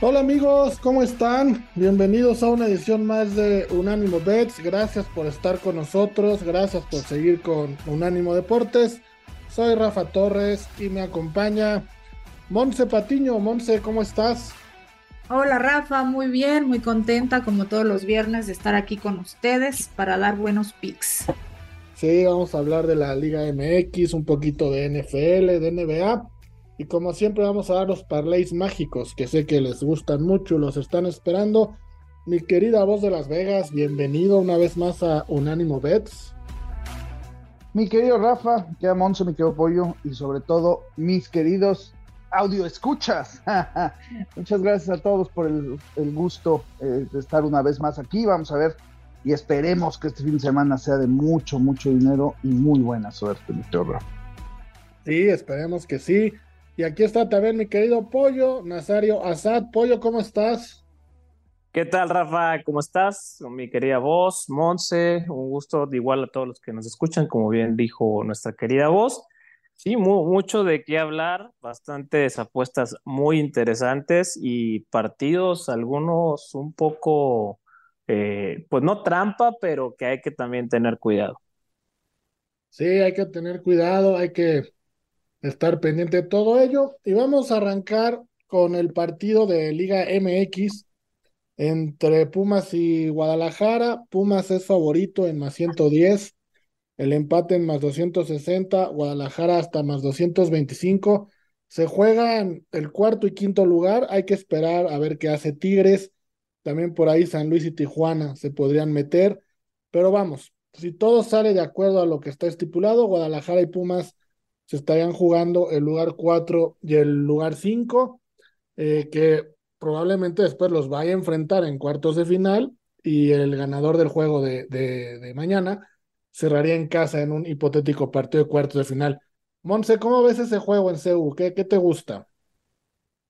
Hola amigos, ¿cómo están? Bienvenidos a una edición más de Unánimo Bets. Gracias por estar con nosotros, gracias por seguir con Unánimo Deportes. Soy Rafa Torres y me acompaña Monse Patiño. Monse, ¿cómo estás? Hola Rafa, muy bien, muy contenta como todos los viernes de estar aquí con ustedes para dar buenos picks. Sí, vamos a hablar de la Liga MX, un poquito de NFL, de NBA y como siempre vamos a dar los parlays mágicos que sé que les gustan mucho, los están esperando. Mi querida voz de Las Vegas, bienvenido una vez más a Unánimo Bets. Mi querido Rafa, que Monzo, mi querido Pollo y sobre todo mis queridos audio escuchas. Muchas gracias a todos por el, gusto eh, de estar una vez más aquí. Vamos a ver y esperemos que este fin de semana sea de mucho, mucho dinero y muy buena suerte, mi querido Rafa. Sí, esperemos que sí. Y aquí está también mi querido Pollo, Nazario Azad. Pollo, ¿cómo estás? ¿Qué tal, Rafa? ¿Cómo estás? Mi querida voz, Monse, un gusto de igual a todos los que nos escuchan, como bien dijo nuestra querida voz. Sí, mucho de qué hablar, bastantes apuestas muy interesantes y partidos, algunos un poco, eh, pues no trampa, pero que hay que también tener cuidado. Sí, hay que tener cuidado, hay que estar pendiente de todo ello. Y vamos a arrancar con el partido de Liga MX entre Pumas y Guadalajara. Pumas es favorito en más 110, el empate en más 260, Guadalajara hasta más 225. Se juegan el cuarto y quinto lugar. Hay que esperar a ver qué hace Tigres. También por ahí San Luis y Tijuana se podrían meter. Pero vamos, si todo sale de acuerdo a lo que está estipulado, Guadalajara y Pumas se estarían jugando el lugar 4 y el lugar 5, eh, que probablemente después los vaya a enfrentar en cuartos de final y el ganador del juego de, de, mañana cerraría en casa en un hipotético partido de cuartos de final. Monse, ¿cómo ves ese juego en CEU? ¿Qué, ¿Qué te gusta?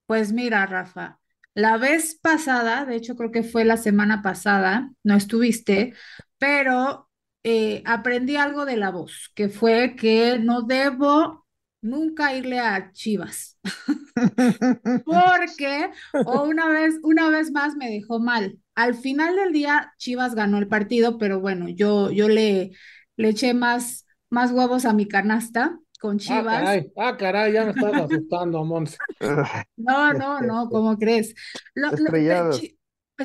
Pues mira, Rafa, la vez pasada, de hecho creo que fue la semana pasada, no estuviste, pero eh, aprendí algo de la voz, que fue que no debo nunca irle a Chivas, porque o una vez, una vez más me dejó mal. Al final del día, Chivas ganó el partido, pero bueno, yo, yo le, le eché más, más huevos a mi canasta con ah, Chivas. Ah, caray, ya me estás asustando, Mons. No, no, no, ¿cómo crees? Lo,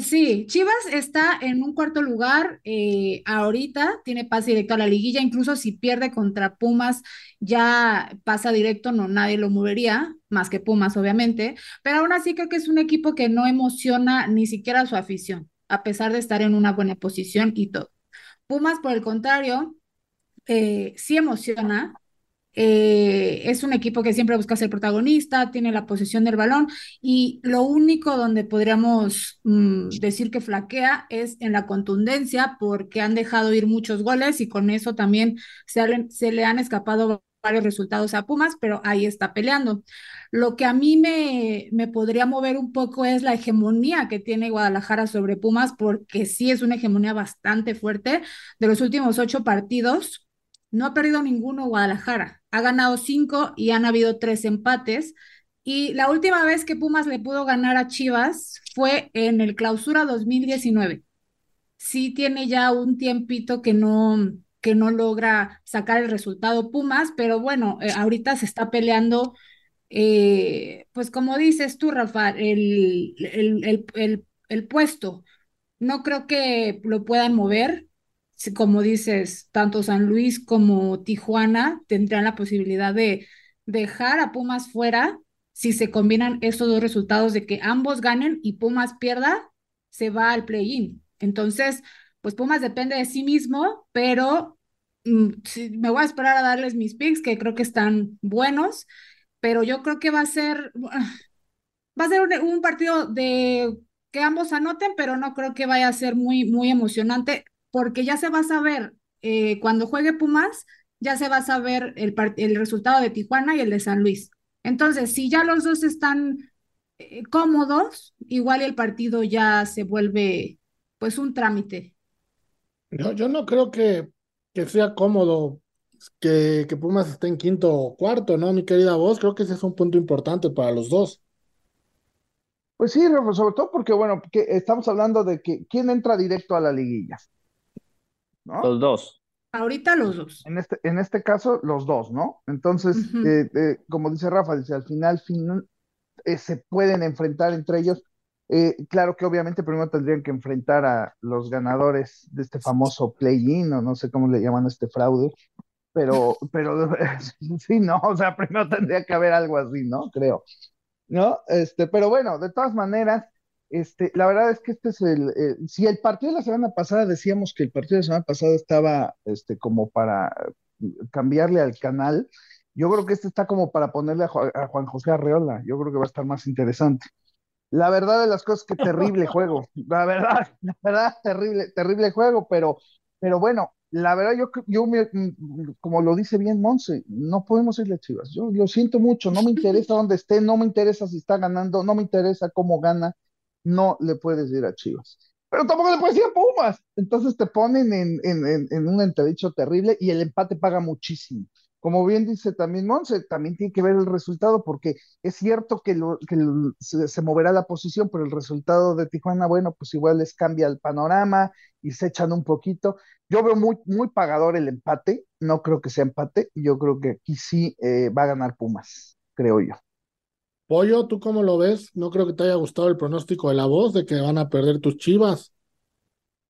Sí, Chivas está en un cuarto lugar eh, ahorita, tiene pase directo a la liguilla, incluso si pierde contra Pumas ya pasa directo, no nadie lo movería, más que Pumas obviamente, pero aún así creo que es un equipo que no emociona ni siquiera a su afición, a pesar de estar en una buena posición y todo. Pumas, por el contrario, eh, sí emociona, eh, es un equipo que siempre busca ser protagonista, tiene la posesión del balón y lo único donde podríamos mm, decir que flaquea es en la contundencia porque han dejado ir muchos goles y con eso también se, se le han escapado varios resultados a Pumas, pero ahí está peleando. Lo que a mí me, me podría mover un poco es la hegemonía que tiene Guadalajara sobre Pumas, porque sí es una hegemonía bastante fuerte. De los últimos ocho partidos, no ha perdido ninguno Guadalajara. Ha ganado cinco y han habido tres empates. Y la última vez que Pumas le pudo ganar a Chivas fue en el clausura 2019. Sí tiene ya un tiempito que no, que no logra sacar el resultado Pumas, pero bueno, eh, ahorita se está peleando, eh, pues como dices tú, Rafa, el, el, el, el puesto. No creo que lo puedan mover como dices, tanto San Luis como Tijuana tendrán la posibilidad de dejar a Pumas fuera si se combinan estos dos resultados de que ambos ganen y Pumas pierda, se va al play-in. Entonces, pues Pumas depende de sí mismo, pero mm, me voy a esperar a darles mis picks, que creo que están buenos, pero yo creo que va a ser, va a ser un, partido de que ambos anoten, pero no creo que vaya a ser muy, muy emocionante porque ya se va a saber, eh, cuando juegue Pumas, ya se va a saber el, el resultado de Tijuana y el de San Luis. Entonces, si ya los dos están eh, cómodos, igual el partido ya se vuelve pues un trámite. No, yo no creo que, que sea cómodo que, que, Pumas esté en quinto o cuarto, ¿no, mi querida voz? Creo que ese es un punto importante para los dos. Pues sí, sobre todo porque, bueno, que estamos hablando de que quién entra directo a la liguilla. Los dos. Ahorita los dos. En este, en este caso, los dos, ¿no? Entonces, eh, eh, como dice Rafa, dice, al final, eh, se pueden enfrentar entre ellos. claro que obviamente primero tendrían que enfrentar a los ganadores de este famoso play-in, o no sé cómo le llaman a este fraude, pero, pero sí, no, o sea, primero tendría que haber algo así, ¿no? Creo. ¿no? Este, pero bueno, de todas maneras, este, la verdad es que este es el, si el partido de la semana pasada decíamos que el partido de la semana pasada estaba, este, como para cambiarle al canal, yo creo que este está como para ponerle a, Juan José Arreola, yo creo que va a estar más interesante. La verdad de las cosas que terrible juego, la verdad, la verdad, terrible, terrible juego, pero, pero bueno, la verdad, yo, yo mm, como lo dice bien Monse, no podemos irle a Chivas. Yo lo siento mucho, no me interesa dónde esté, no me interesa si está ganando, no me interesa cómo gana, no le puedes ir a Chivas. Pero tampoco le puedes ir a Pumas. Entonces te ponen en, en, en un entredicho terrible y el empate paga muchísimo como bien dice también Monse, también tiene que ver el resultado, porque es cierto que, se, moverá la posición, pero el resultado de Tijuana, bueno, pues igual les cambia el panorama y se echan un poquito. Yo veo muy, muy pagador el empate, no creo que sea empate, yo creo que aquí sí eh, va a ganar Pumas, creo yo. Pollo, ¿tú cómo lo ves? No creo que te haya gustado el pronóstico de la voz de que van a perder tus chivas.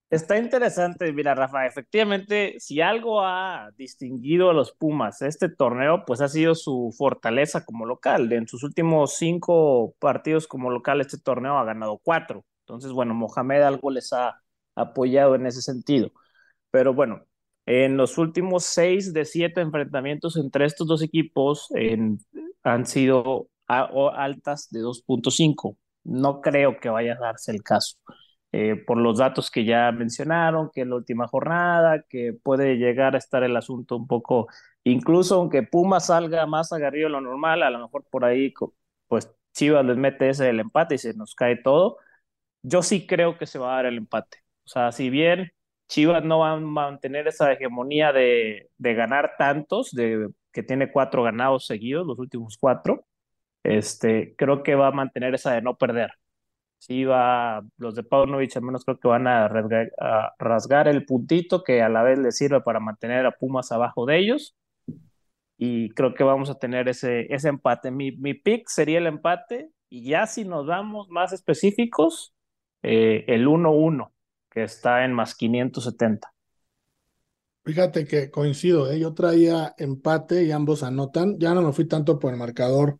Está interesante, mira, Rafa, efectivamente, si algo ha distinguido a los Pumas este torneo, pues ha sido su fortaleza como local. En sus últimos cinco partidos como local, este torneo ha ganado cuatro. Entonces, bueno, Mohamed algo les ha apoyado en ese sentido. Pero bueno, en los últimos seis de siete enfrentamientos entre estos dos equipos han sido altas de 2.5. No creo que vaya a darse el caso. Eh, por los datos que ya mencionaron, que es la última jornada, que puede llegar a estar el asunto un poco, incluso aunque Puma salga más agarrido de lo normal, a lo mejor por ahí, pues Chivas les mete ese el empate y se nos cae todo. Yo sí creo que se va a dar el empate. O sea, si bien Chivas no va a mantener esa hegemonía de, de ganar tantos, de que tiene cuatro ganados seguidos, los últimos cuatro, este, creo que va a mantener esa de no perder sí va, los de Paunovic al menos creo que van a rasgar, el puntito que a la vez les sirve para mantener a Pumas abajo de ellos. Y creo que vamos a tener ese, ese empate. Mi, mi pick sería el empate. Y ya si nos damos más específicos, eh, el 1-1, que está en más 570. Fíjate que coincido, ¿eh? yo traía empate y ambos anotan. Ya no me fui tanto por el marcador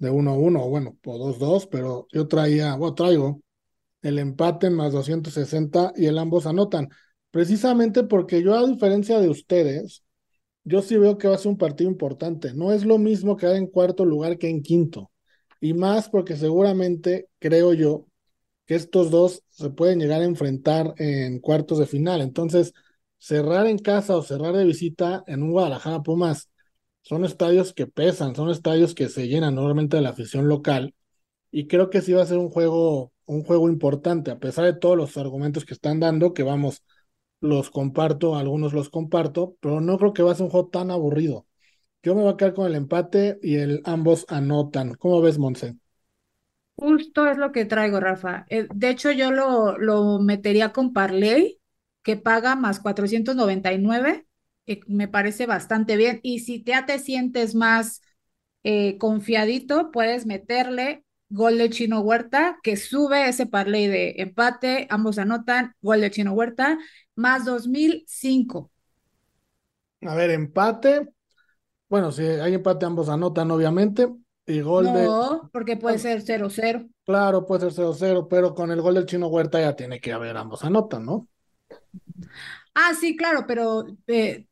de 1-1, bueno, por 2-2, pero yo traía, bueno, traigo el empate más 260 y el ambos anotan. Precisamente porque yo, a diferencia de ustedes, yo sí veo que va a ser un partido importante. No es lo mismo quedar en cuarto lugar que en quinto. Y más porque seguramente, creo yo, que estos dos se pueden llegar a enfrentar en cuartos de final. Entonces, cerrar en casa o cerrar de visita en un Guadalajara Pumas son estadios que pesan, son estadios que se llenan normalmente de la afición local y creo que sí va a ser un juego, un juego importante, a pesar de todos los argumentos que están dando, que vamos, los comparto, algunos los comparto, pero no creo que va a ser un juego tan aburrido. Yo me voy a quedar con el empate y el ambos anotan. ¿Cómo ves, Monse? Justo es lo que traigo, Rafa. Eh, de hecho, yo lo, lo metería con Parley, que paga más 499 me parece bastante bien. Y si ya te sientes más eh, confiadito, puedes meterle gol de Chino Huerta, que sube ese parlay de empate, ambos anotan, gol de Chino Huerta, más 2005. A ver, empate. Bueno, si hay empate, ambos anotan, obviamente. Y gol no, de. No, porque puede ser 0-0. Claro, puede ser 0-0, pero con el gol del Chino Huerta ya tiene que haber ambos anotan, ¿no? Ah, sí, claro, pero eh,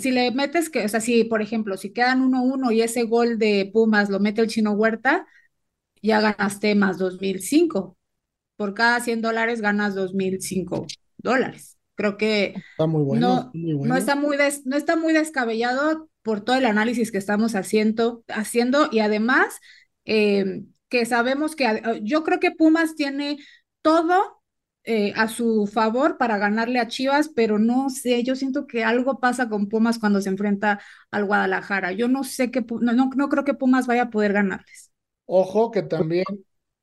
si le metes que, o sea, si por ejemplo, si quedan 1-1 y ese gol de Pumas lo mete el chino Huerta, ya ganaste más 2005. Por cada 100 dólares ganas 2005 dólares. Creo que está muy bueno, no, no, está muy no está muy descabellado por todo el análisis que estamos haciendo, haciendo y además eh, que sabemos que yo creo que Pumas tiene todo eh, a su favor para ganarle a Chivas, pero no sé, yo siento que algo pasa con Pumas cuando se enfrenta al Guadalajara. Yo no sé que, no, no, creo que Pumas vaya a poder ganarles. Ojo que también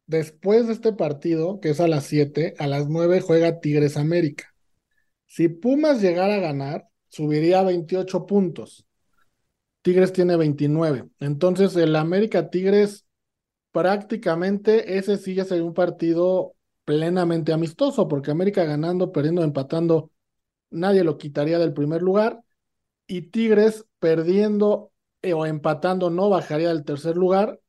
después de este partido, que es a las 7, a las 9 juega Tigres América. Si Pumas llegara a ganar, subiría a 28 puntos. Tigres tiene 29. Entonces, el América Tigres, prácticamente ese sí ya sería un partido plenamente amistoso, porque América ganando, perdiendo, empatando, nadie lo quitaría del primer lugar. Y Tigres perdiendo eh, o empatando no bajaría del tercer lugar.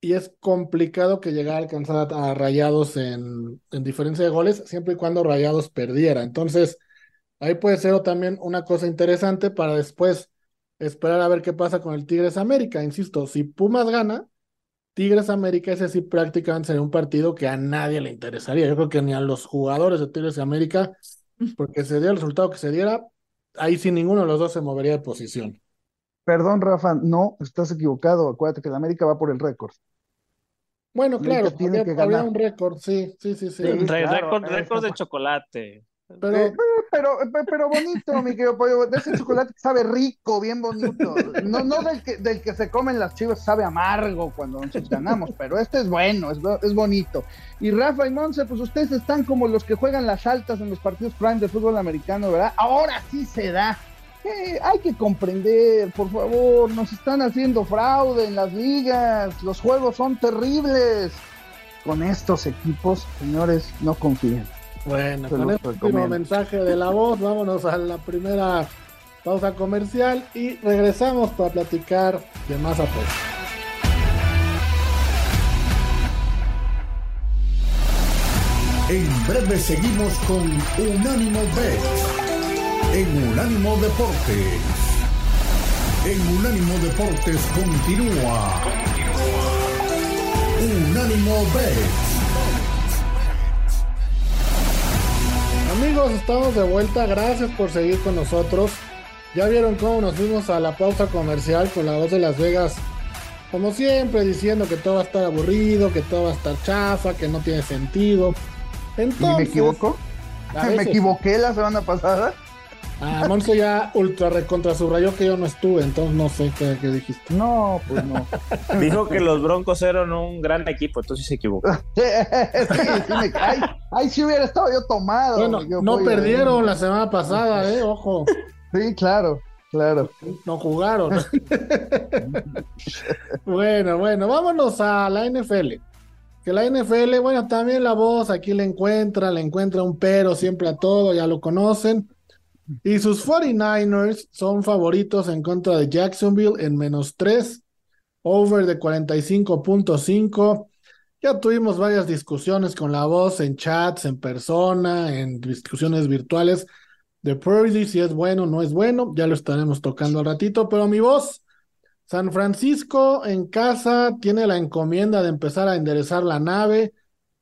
Y es complicado que llegara a alcanzar a, Rayados en, en diferencia de goles, siempre y cuando Rayados perdiera. Entonces, ahí puede ser también una cosa interesante para después esperar a ver qué pasa con el Tigres América. Insisto, si Pumas gana, Tigres América, ese sí prácticamente sería un partido que a nadie le interesaría. Yo creo que ni a los jugadores de Tigres América, porque se dio el resultado que se diera, ahí sin ninguno de los dos se movería de posición. Perdón, Rafa, no, estás equivocado. Acuérdate que el América va por el récord. Bueno, claro, tiene que ganar. un récord, sí, sí, sí, sí. récord de chocolate. Pero, eh, pero, eh, pero bonito, mi querido pollo. De ese chocolate sabe rico, bien bonito. No, no del que, del que se comen las chivas, sabe amargo cuando nosotros ganamos, pero este es bueno, es, es bonito. Y Rafa y Monse, pues ustedes están como los que juegan las altas en los partidos prime de fútbol americano, ¿verdad? Ahora sí se da. hay que comprender, por favor, nos están haciendo fraude en las ligas, los juegos son terribles. Con estos equipos, señores, no confíen. Bueno, con este último mensaje de la voz, vámonos a la primera pausa comercial y regresamos para platicar de más apoyo. En breve seguimos con Unánimo Bet en Unánimo Deportes. En Unánimo Deportes continúa. Unánimo Bet Amigos, estamos de vuelta. Gracias por seguir con nosotros. Ya vieron cómo nos fuimos a la pausa comercial con la voz de Las Vegas. Como siempre, diciendo que todo va a estar aburrido, que todo va a estar chafa, que no tiene sentido. Entonces, ¿Me equivoco? ¿Me equivoqué la semana pasada? Ah, Monse ya ultra recontra subrayó que yo no estuve, entonces no sé qué, dijiste. No, pues no. Dijo que los Broncos eran un gran equipo, entonces se equivocó. ay, si hubiera estado yo tomado. Bueno, no perdieron la semana pasada, eh, ojo. Sí, claro, claro. No jugaron. bueno, bueno, vámonos a la NFL. Que la NFL, bueno, también la voz aquí le encuentra, le encuentra un pero siempre a todo, ya lo conocen. Y sus 49ers son favoritos en contra de Jacksonville en menos 3, over de 45.5. Ya tuvimos varias discusiones con la voz en chats, en persona, en discusiones virtuales de Purdy, si es bueno o no es bueno. Ya lo estaremos tocando al ratito, pero mi voz, San Francisco en casa tiene la encomienda de empezar a enderezar la nave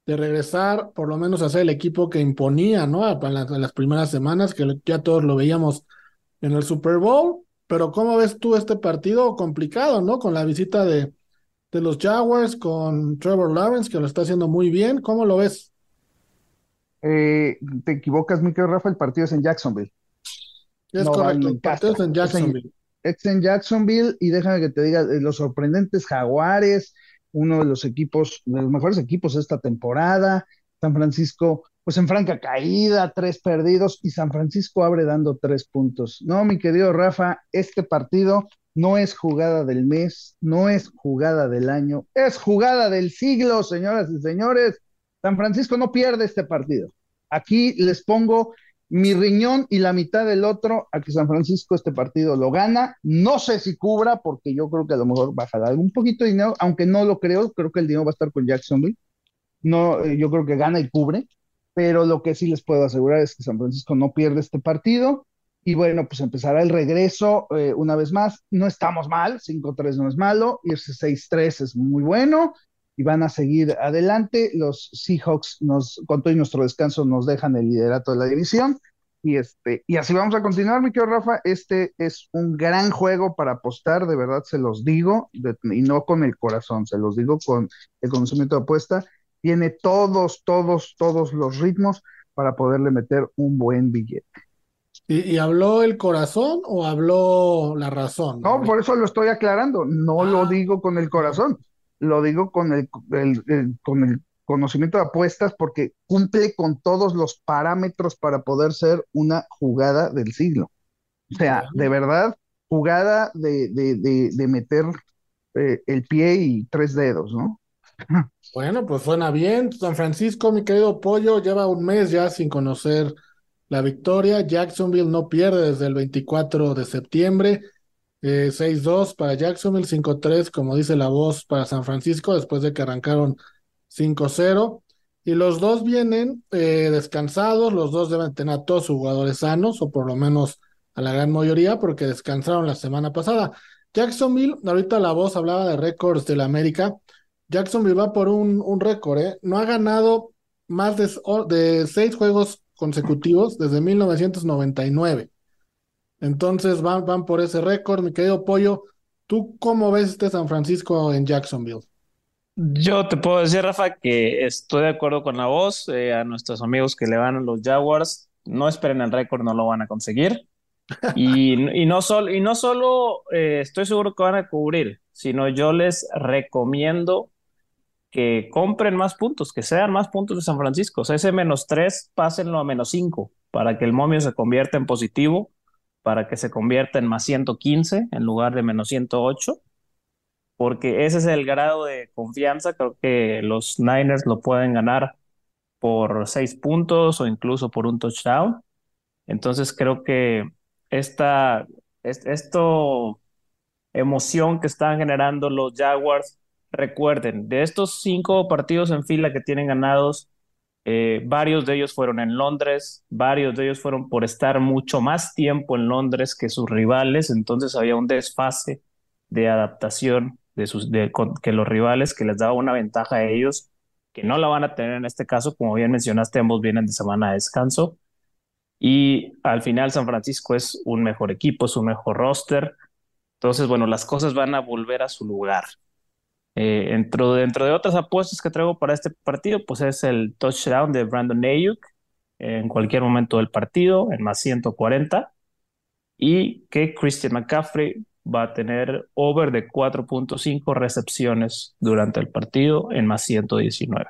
de regresar por lo menos a ser el equipo que imponía, ¿no? En, las primeras semanas, que ya todos lo veíamos en el Super Bowl. Pero ¿cómo ves tú este partido complicado, ¿no? Con la visita de, de los Jaguars, con Trevor Lawrence, que lo está haciendo muy bien. ¿Cómo lo ves? Eh, te equivocas, Mikel Rafa, el partido es en Jacksonville. Es correcto, el partido es en Jacksonville. Es en, Jacksonville y déjame que te diga, eh, los sorprendentes Jaguares, uno de los equipos, de los mejores equipos de esta temporada. San Francisco, pues en franca caída, tres perdidos, y San Francisco abre dando tres puntos. No, mi querido Rafa, este partido no es jugada del mes, no es jugada del año, es jugada del siglo, señoras y señores. San Francisco no pierde este partido. Aquí les pongo mi riñón y la mitad del otro a que San Francisco este partido lo gana. No sé si cubra, porque yo creo que a lo mejor bajará un poquito de dinero, aunque no lo creo, creo que el dinero va a estar con Jacksonville. No, eh, yo creo que gana y cubre, pero lo que sí les puedo asegurar es que San Francisco no pierde este partido. Y bueno, pues empezará el regreso eh, una vez más. No estamos mal, 5-3 no es malo, y ese 6-3 es muy bueno y van a seguir adelante. Los Seahawks, nos, con todo y nuestro descanso, nos dejan el liderato de la división. Y, este, y así vamos a continuar, mi querido Rafa. Este es un gran juego para apostar, de verdad se los digo, y no con el corazón, se los digo con el conocimiento de apuesta. Tiene todos, todos, todos los ritmos para poderle meter un buen billete. ¿Y, habló el corazón o habló la razón? No, por eso lo estoy aclarando. No lo ah. digo con el corazón, lo digo con el, con el conocimiento de apuestas porque cumple con todos los parámetros para poder ser una jugada del siglo. O sea, de verdad, jugada de, de, de, meter eh, el pie y tres dedos, ¿no? Bueno, pues suena bien. San Francisco, mi querido Pollo, lleva un mes ya sin conocer la victoria. Jacksonville no pierde desde el 24 de septiembre. Eh, 6-2 para Jacksonville, 5-3, como dice la voz, para San Francisco, después de que arrancaron 5-0. Y los dos vienen eh, descansados, los dos deben tener a todos sus jugadores sanos, o por lo menos a la gran mayoría, porque descansaron la semana pasada. Jacksonville, ahorita la voz hablaba de récords de la América. Jacksonville va por un, un récord, ¿eh? No ha ganado más de, de seis juegos consecutivos desde 1999. Entonces van, van por ese récord, mi querido Pollo. ¿Tú cómo ves este San Francisco en Jacksonville? Yo te puedo decir, Rafa, que estoy de acuerdo con la voz. Eh, a nuestros amigos que le van a los Jaguars, no esperen el récord, no lo van a conseguir. Y, y no, solo y no solo eh, estoy seguro que van a cubrir, sino yo les recomiendo que compren más puntos, que sean más puntos de San Francisco. O sea, ese menos tres, pásenlo a menos cinco, para que el momio se convierta en positivo, para que se convierta en más 115 en lugar de menos 108, porque ese es el grado de confianza. Creo que los Niners lo pueden ganar por seis puntos o incluso por un touchdown. Entonces creo que esta, esto emoción que están generando los Jaguars Recuerden, de estos cinco partidos en fila que tienen ganados, eh, varios de ellos fueron en Londres, varios de ellos fueron por estar mucho más tiempo en Londres que sus rivales, entonces había un desfase de adaptación de sus, que los rivales que les daba una ventaja a ellos, que no la van a tener en este caso, como bien mencionaste, ambos vienen de semana de descanso. Y al final San Francisco es un mejor equipo, es un mejor roster. Entonces, bueno, las cosas van a volver a su lugar. Eh, dentro, dentro de otras apuestas que traigo para este partido, pues es el touchdown de Brandon Ayuk en cualquier momento del partido, en más 140, y que Christian McCaffrey va a tener over de 4.5 recepciones durante el partido en más 119.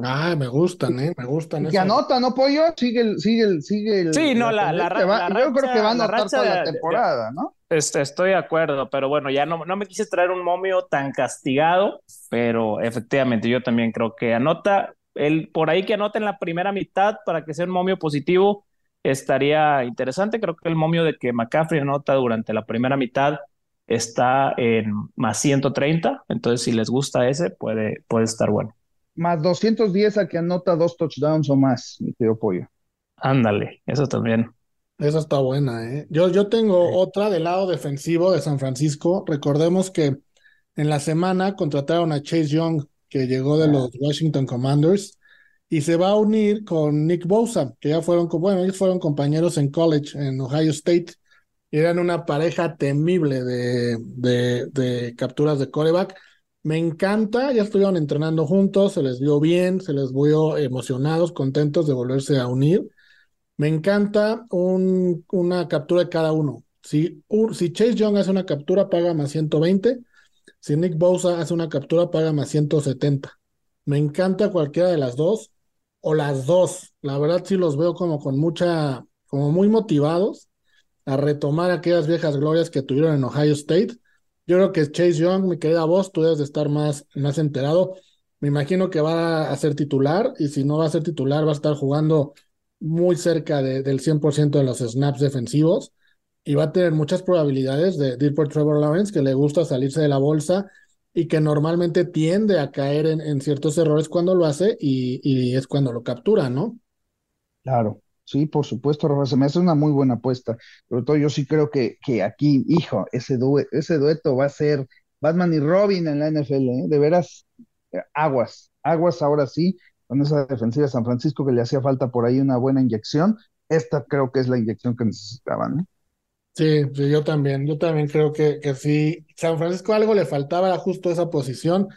Ah, me gustan, ¿eh? Me gustan. Y que anota, ¿no, Pollo? Sigue el, sigue el, sigue el. Sí, no, la, la, la, Yo creo que va a anotar toda la temporada, ¿no? Este, estoy de acuerdo, pero bueno, ya no, no me quise traer un momio tan castigado, pero efectivamente yo también creo que anota, el, por ahí que anota en la primera mitad para que sea un momio positivo, estaría interesante. Creo que el momio de que McCaffrey anota durante la primera mitad está en más 130, entonces si les gusta ese, puede, puede estar bueno más 210 a que anota dos touchdowns o más, mi querido Pollo. Ándale, eso también. Esa está buena, ¿eh? Yo, yo tengo otra del lado defensivo de San Francisco. Recordemos que en la semana contrataron a Chase Young, que llegó de los Washington Commanders, y se va a unir con Nick Bosa, que ya fueron, bueno, ellos fueron compañeros en college, en Ohio State, eran una pareja temible de, de, de capturas de coreback. Me encanta, ya estuvieron entrenando juntos, se les vio bien, se les vio emocionados, contentos de volverse a unir. Me encanta un, una captura de cada uno. Si, si Chase Young hace una captura, paga más 120. Si Nick Bosa hace una captura, paga más 170. Me encanta cualquiera de las dos o las dos. La verdad sí los veo como con mucha, como muy motivados a retomar aquellas viejas glorias que tuvieron en Ohio State yo creo que Chase Young, mi querida voz, tú debes de estar más, más enterado. Me imagino que va a ser titular y si no va a ser titular va a estar jugando muy cerca del 100% de los snaps defensivos y va a tener muchas probabilidades de, ir por Trevor Lawrence, que le gusta salirse de la bolsa y que normalmente tiende a caer en, ciertos errores cuando lo hace y, y, es cuando lo captura, ¿no? Claro. Sí, por supuesto, Rafa, se me hace una muy buena apuesta. Sobre todo yo sí creo que, que aquí, hijo, ese, ese dueto va a ser Batman y Robin en la NFL, ¿eh? de veras, eh, aguas, aguas ahora sí, con esa defensiva de San Francisco que le hacía falta por ahí una buena inyección, esta creo que es la inyección que necesitaban. Sí, sí, yo también, yo también creo que, que sí. San Francisco algo le faltaba, justo esa posición.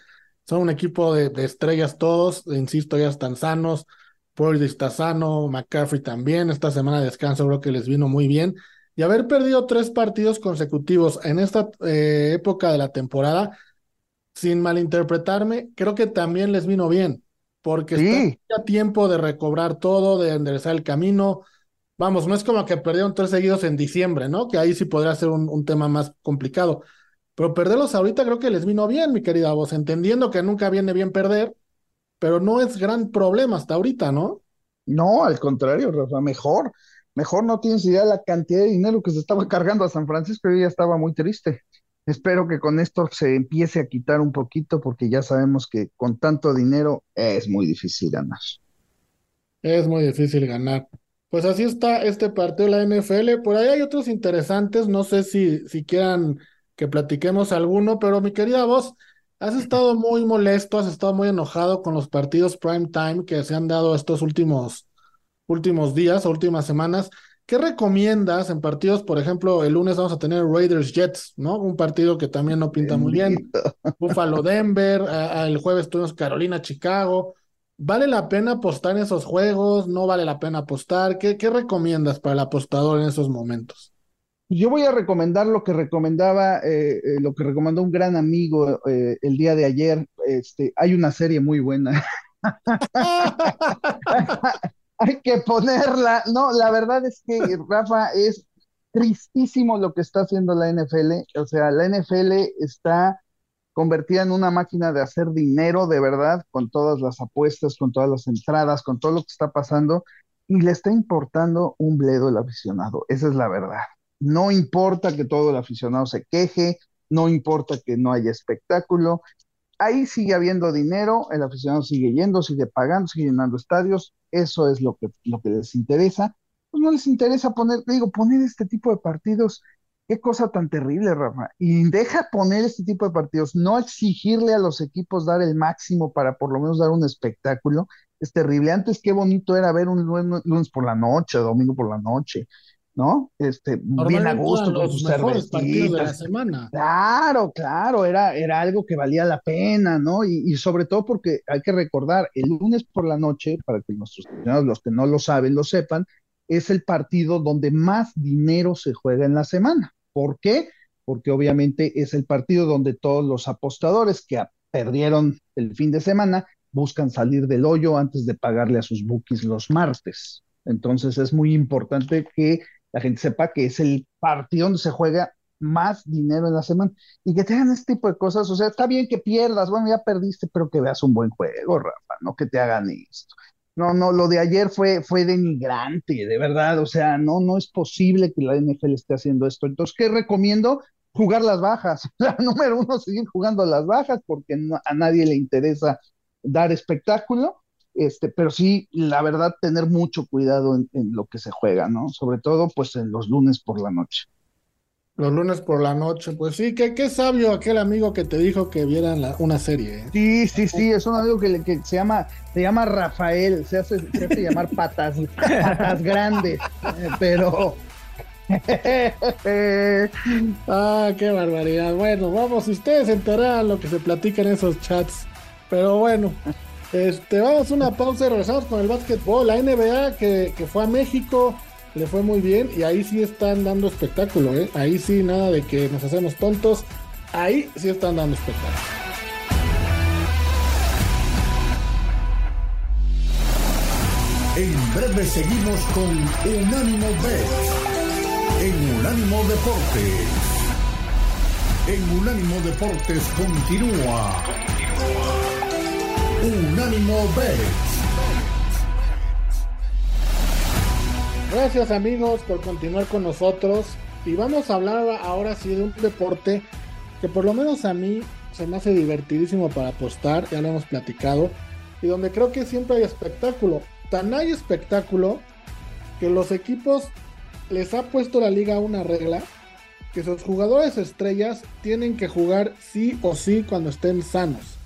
Son un equipo de, estrellas todos, insisto, ya están sanos. Purdy está sano, McCaffrey también. Esta semana de descanso creo que les vino muy bien. Y haber perdido tres partidos consecutivos en esta eh, época de la temporada, sin malinterpretarme, creo que también les vino bien, porque está a tiempo de recobrar todo, de enderezar el camino. Vamos, no es como que perdieron tres seguidos en diciembre, ¿no? Que ahí sí podría ser un, un tema más complicado. Pero perderlos ahorita creo que les vino bien, mi querida voz, entendiendo que nunca viene bien perder, pero no es gran problema hasta ahorita, ¿no? No, al contrario, Rafa, mejor. Mejor no tienes idea de la cantidad de dinero que se estaba cargando a San Francisco y ya estaba muy triste. Espero que con esto se empiece a quitar un poquito porque ya sabemos que con tanto dinero es muy difícil ganar. Es muy difícil ganar. Pues así está este partido de la NFL. Por ahí hay otros interesantes. No sé si, si quieran que platiquemos alguno, pero mi querida voz, has estado muy molesto, has estado muy enojado con los partidos prime time que se han dado estos últimos, últimos días últimas semanas. ¿Qué recomiendas en partidos? Por ejemplo, el lunes vamos a tener Raiders Jets, ¿no? Un partido que también no pinta muy bien. Buffalo Denver, el jueves tuvimos Carolina Chicago. ¿Vale la pena apostar en esos juegos? ¿No vale la pena apostar? ¿Qué, qué recomiendas para el apostador en esos momentos? Yo voy a recomendar lo que recomendaba, eh, eh, lo que recomendó un gran amigo eh, el día de ayer. Este, hay una serie muy buena. hay que ponerla. No, la verdad es que, Rafa, es tristísimo lo que está haciendo la NFL. O sea, la NFL está convertida en una máquina de hacer dinero de verdad, con todas las apuestas, con todas las entradas, con todo lo que está pasando, y le está importando un bledo el aficionado. Esa es la verdad. No importa que todo el aficionado se queje, no importa que no haya espectáculo, ahí sigue habiendo dinero, el aficionado sigue yendo, sigue pagando, sigue llenando estadios, eso es lo que, les interesa. Pues no les interesa poner, digo, poner este tipo de partidos, qué cosa tan terrible, Rafa. Y deja poner este tipo de partidos, no exigirle a los equipos dar el máximo para por lo menos dar un espectáculo, es terrible. Antes qué bonito era ver un lunes por la noche, domingo por la noche. ¿No? Este, bien a gusto con sus cervecitas. de la semana. Claro, claro, era, era algo que valía la pena, ¿no? Y, sobre todo porque hay que recordar, el lunes por la noche, para que nuestros los que no lo saben, lo sepan, es el partido donde más dinero se juega en la semana. ¿Por qué? Porque obviamente es el partido donde todos los apostadores que perdieron el fin de semana buscan salir del hoyo antes de pagarle a sus bookies los martes. Entonces es muy importante que la gente sepa que es el partido donde se juega más dinero en la semana y que te hagan este tipo de cosas. O sea, está bien que pierdas, bueno, ya perdiste, pero que veas un buen juego, Rafa, no que te hagan esto. No, no, lo de ayer fue, fue denigrante, de verdad. O sea, no, no es posible que la NFL esté haciendo esto. Entonces, ¿qué recomiendo? Jugar las bajas. La número uno, seguir jugando las bajas porque a nadie le interesa dar espectáculo este, pero sí, la verdad, tener mucho cuidado en, lo que se juega, ¿no? Sobre todo, pues, en los lunes por la noche. Los lunes por la noche, pues sí, que qué sabio aquel amigo que te dijo que vieran una serie. ¿eh? Sí, sí, sí, es un amigo que, que, se llama, se llama Rafael, se hace, se hace llamar patas, patas grandes, eh, pero ah, qué barbaridad. Bueno, vamos, ustedes enterarán lo que se platica en esos chats. Pero bueno, este, vamos a una pausa y regresamos con el básquetbol. La NBA que, fue a México le fue muy bien y ahí sí están dando espectáculo, ¿eh? Ahí sí, nada de que nos hacemos tontos. Ahí sí están dando espectáculo. En breve seguimos con Unánimo Bet en Unánimo Deportes. En Unánimo Deportes continúa. Unánimo Bets. Gracias amigos por continuar con nosotros y vamos a hablar ahora sí de un deporte que por lo menos a mí se me hace divertidísimo para apostar, ya lo hemos platicado, y donde creo que siempre hay espectáculo. Tan hay espectáculo que los equipos les ha puesto la liga una regla que sus jugadores estrellas tienen que jugar sí o sí cuando estén sanos.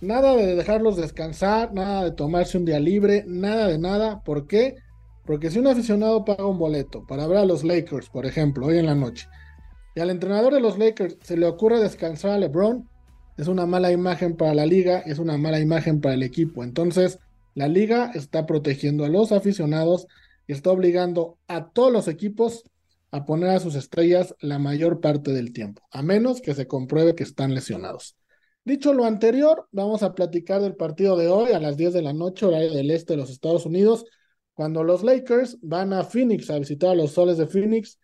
Nada de dejarlos descansar, nada de tomarse un día libre, nada de nada. ¿Por qué? Porque si un aficionado paga un boleto para ver a los Lakers, por ejemplo, hoy en la noche, y al entrenador de los Lakers se le ocurre descansar a LeBron, es una mala imagen para la liga, es una mala imagen para el equipo. Entonces, la liga está protegiendo a los aficionados y está obligando a todos los equipos a poner a sus estrellas la mayor parte del tiempo, a menos que se compruebe que están lesionados. Dicho lo anterior, vamos a platicar del partido de hoy a las 10 de la noche, horario del este de los Estados Unidos, cuando los Lakers van a Phoenix a visitar a los soles de Phoenix.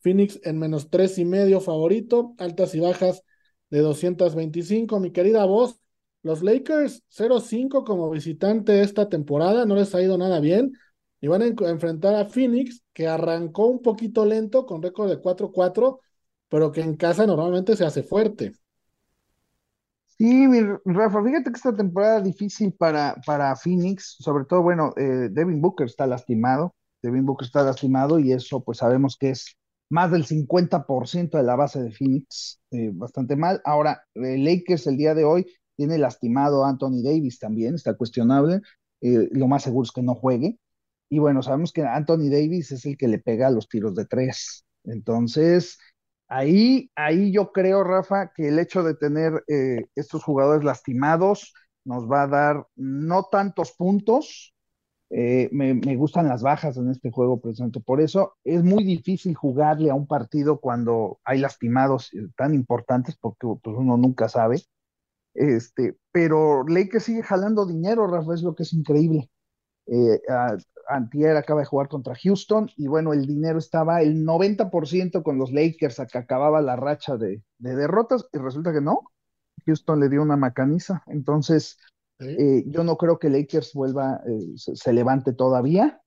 Phoenix en menos tres y medio favorito, altas y bajas de 225. Mi querida voz, los Lakers 0-5 como visitante esta temporada, no les ha ido nada bien y van a enfrentar a Phoenix, que arrancó un poquito lento con récord de 4-4, pero que en casa normalmente se hace fuerte. Sí, Rafa, fíjate que esta temporada difícil para, para Phoenix, sobre todo, bueno, eh, Devin Booker está lastimado, Devin Booker está lastimado y eso pues sabemos que es más del 50% de la base de Phoenix, eh, bastante mal. Ahora, eh, Lakers el día de hoy tiene lastimado a Anthony Davis también, está cuestionable, lo más seguro es que no juegue. Y bueno, sabemos que Anthony Davis es el que le pega los tiros de tres. Entonces, ahí, ahí yo creo, Rafa, que el hecho de tener eh, estos jugadores lastimados nos va a dar no tantos puntos. Eh, me, gustan las bajas en este juego, precisamente por eso es muy difícil jugarle a un partido cuando hay lastimados eh, tan importantes, porque pues, uno nunca sabe. Este, pero Lakers sigue jalando dinero, Rafa, es lo que es increíble. Eh, Antier acaba de jugar contra Houston y bueno, el dinero estaba el 90% con los Lakers a que acababa la racha de, derrotas y resulta que no. Houston le dio una macaniza. Entonces, eh, yo no creo que Lakers vuelva, eh, se, levante todavía.